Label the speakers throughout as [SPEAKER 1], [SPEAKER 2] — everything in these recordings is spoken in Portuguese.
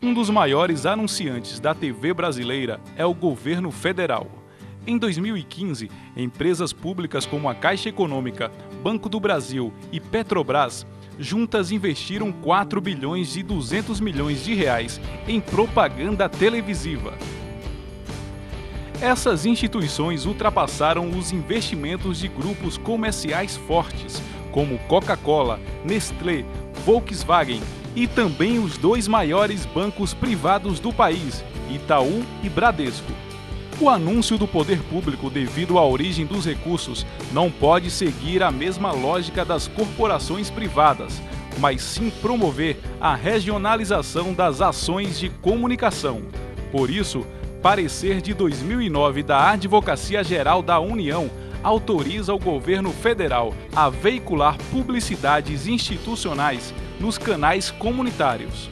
[SPEAKER 1] Um dos maiores anunciantes da TV brasileira é o governo federal. Em 2015, empresas públicas como a Caixa Econômica, Banco do Brasil e Petrobras juntas investiram 4 bilhões e 200 milhões de reais em propaganda televisiva. Essas instituições ultrapassaram os investimentos de grupos comerciais fortes, como Coca-Cola, Nestlé, Volkswagen e também os dois maiores bancos privados do país, Itaú e Bradesco. O anúncio do poder público devido à origem dos recursos não pode seguir a mesma lógica das corporações privadas, mas sim promover a regionalização das ações de comunicação. Por isso, parecer de 2009 da Advocacia Geral da União autoriza o governo federal a veicular publicidades institucionais nos canais comunitários.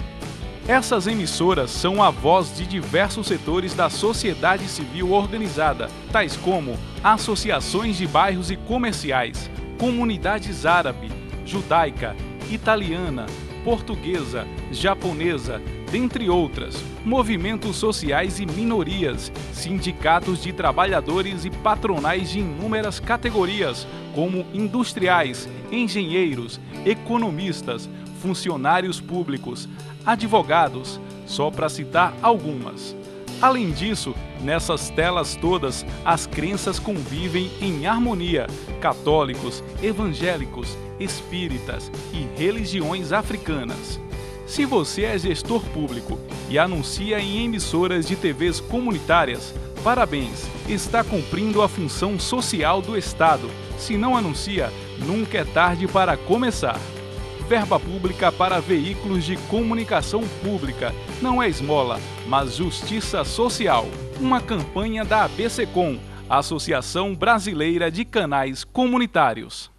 [SPEAKER 1] Essas emissoras são a voz de diversos setores da sociedade civil organizada, tais como associações de bairros e comerciais, comunidades árabe, judaica, italiana, portuguesa, japonesa, dentre outras, movimentos sociais e minorias, sindicatos de trabalhadores e patronais de inúmeras categorias, como industriais, engenheiros, economistas, funcionários públicos, advogados, só para citar algumas. Além disso, nessas telas todas, as crenças convivem em harmonia: católicos, evangélicos, espíritas e religiões africanas. Se você é gestor público e anuncia em emissoras de TVs comunitárias, parabéns, está cumprindo a função social do Estado. Se não anuncia, nunca é tarde para começar. Verba pública para veículos de comunicação pública não é esmola, mas justiça social. Uma campanha da ABCCom, Associação Brasileira de Canais Comunitários.